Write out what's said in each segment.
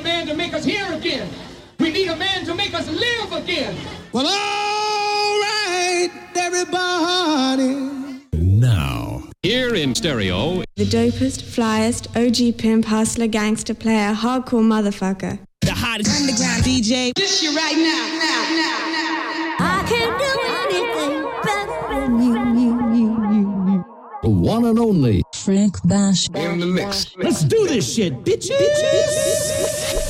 a man to make us hear again. We need a man to make us live again. Well, all right, everybody. Now, here in stereo, The dopest, flyest, OG pimp, hustler, gangster player, hardcore motherfucker. The hottest underground DJ. This you right now, now, now, the one and only Frank Bash. in the mix. Let's do this shit, bitches.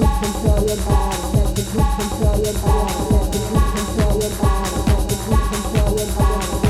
Let the beat control your body.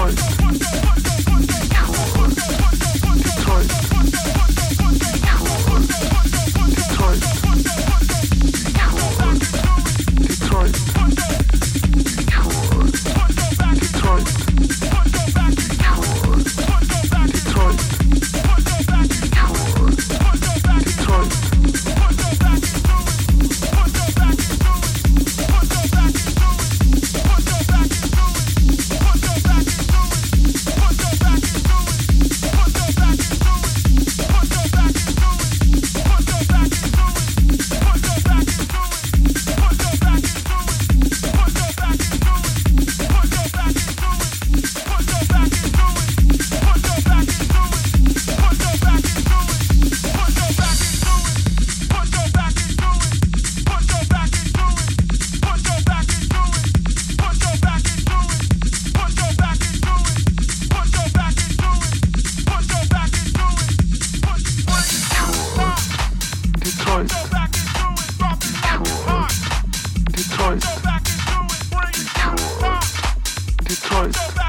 months. Detroit.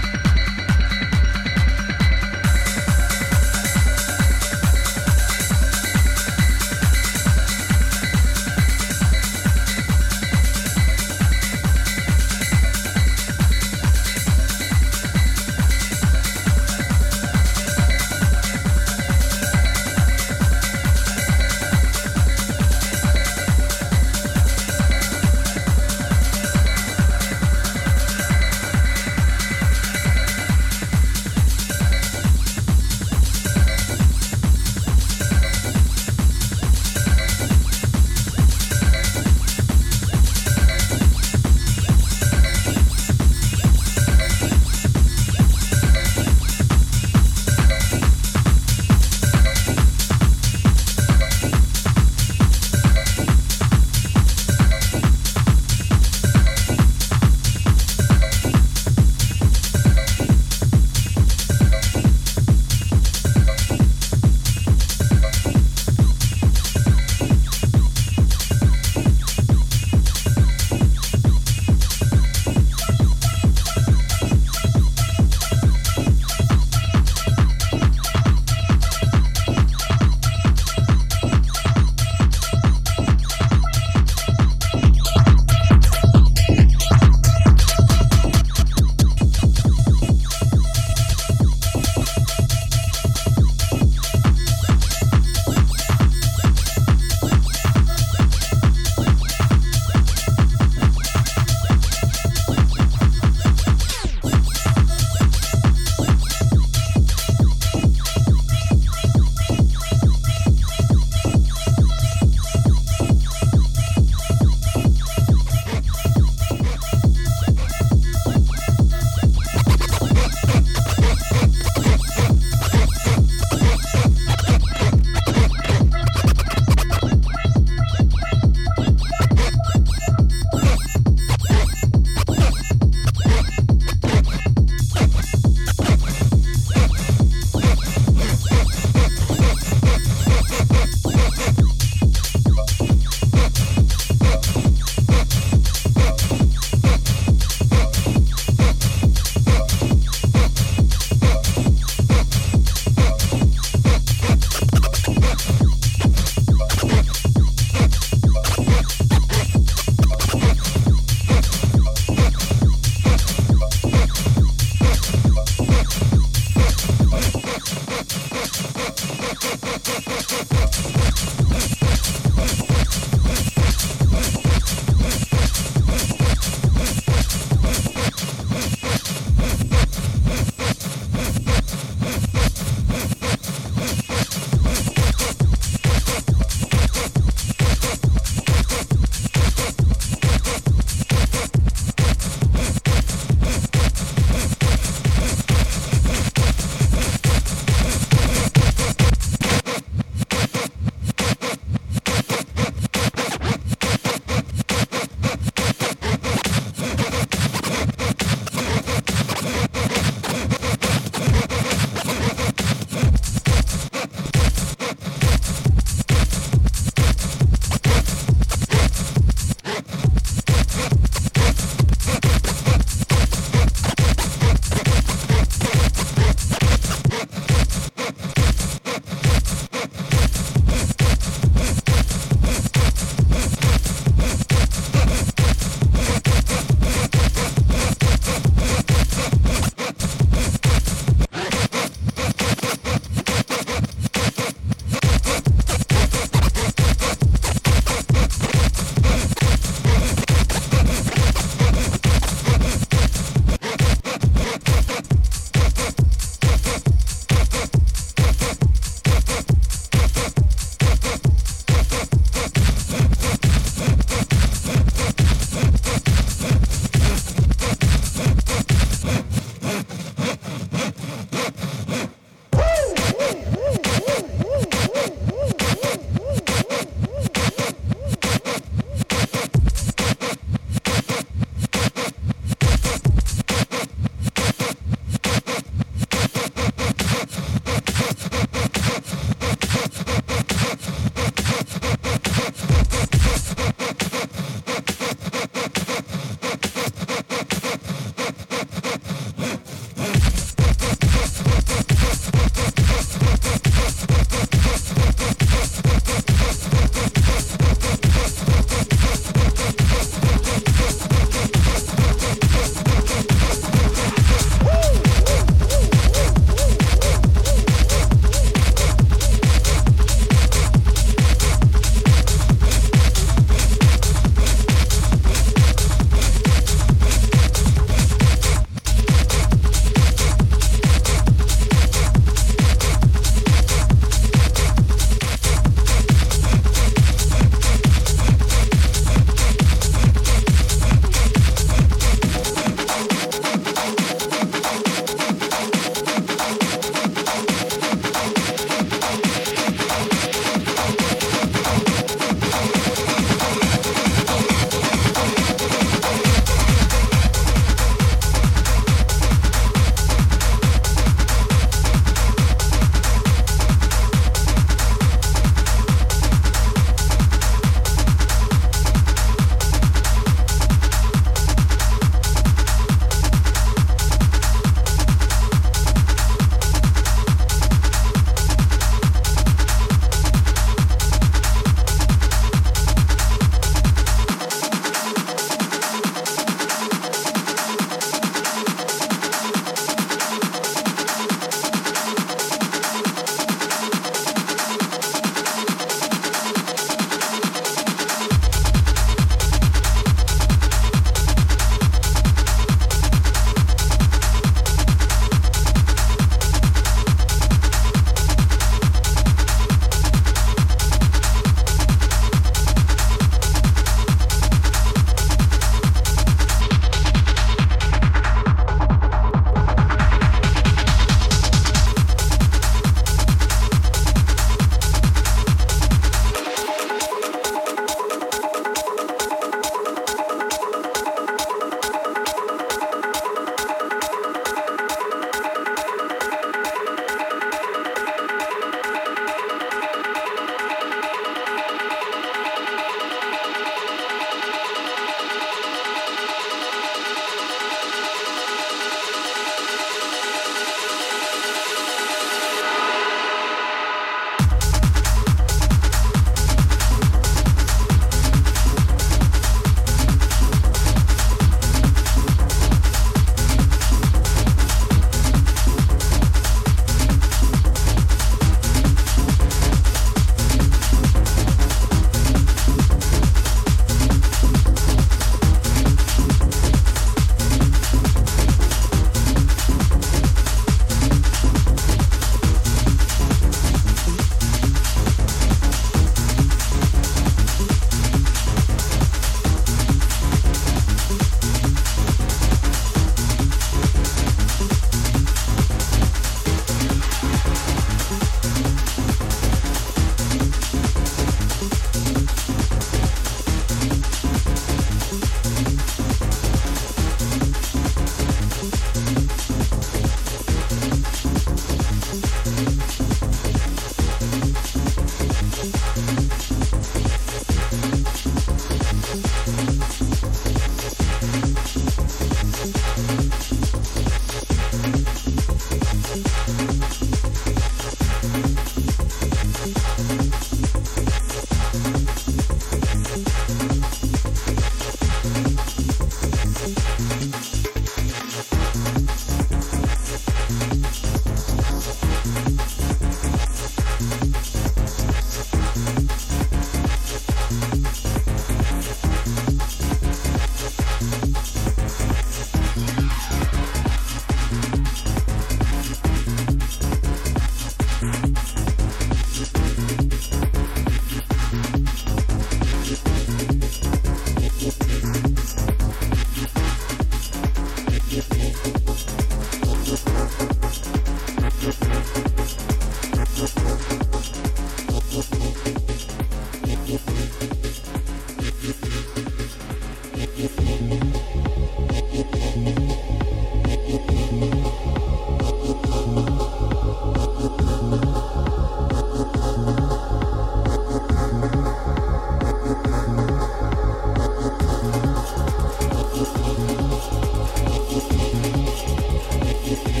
you.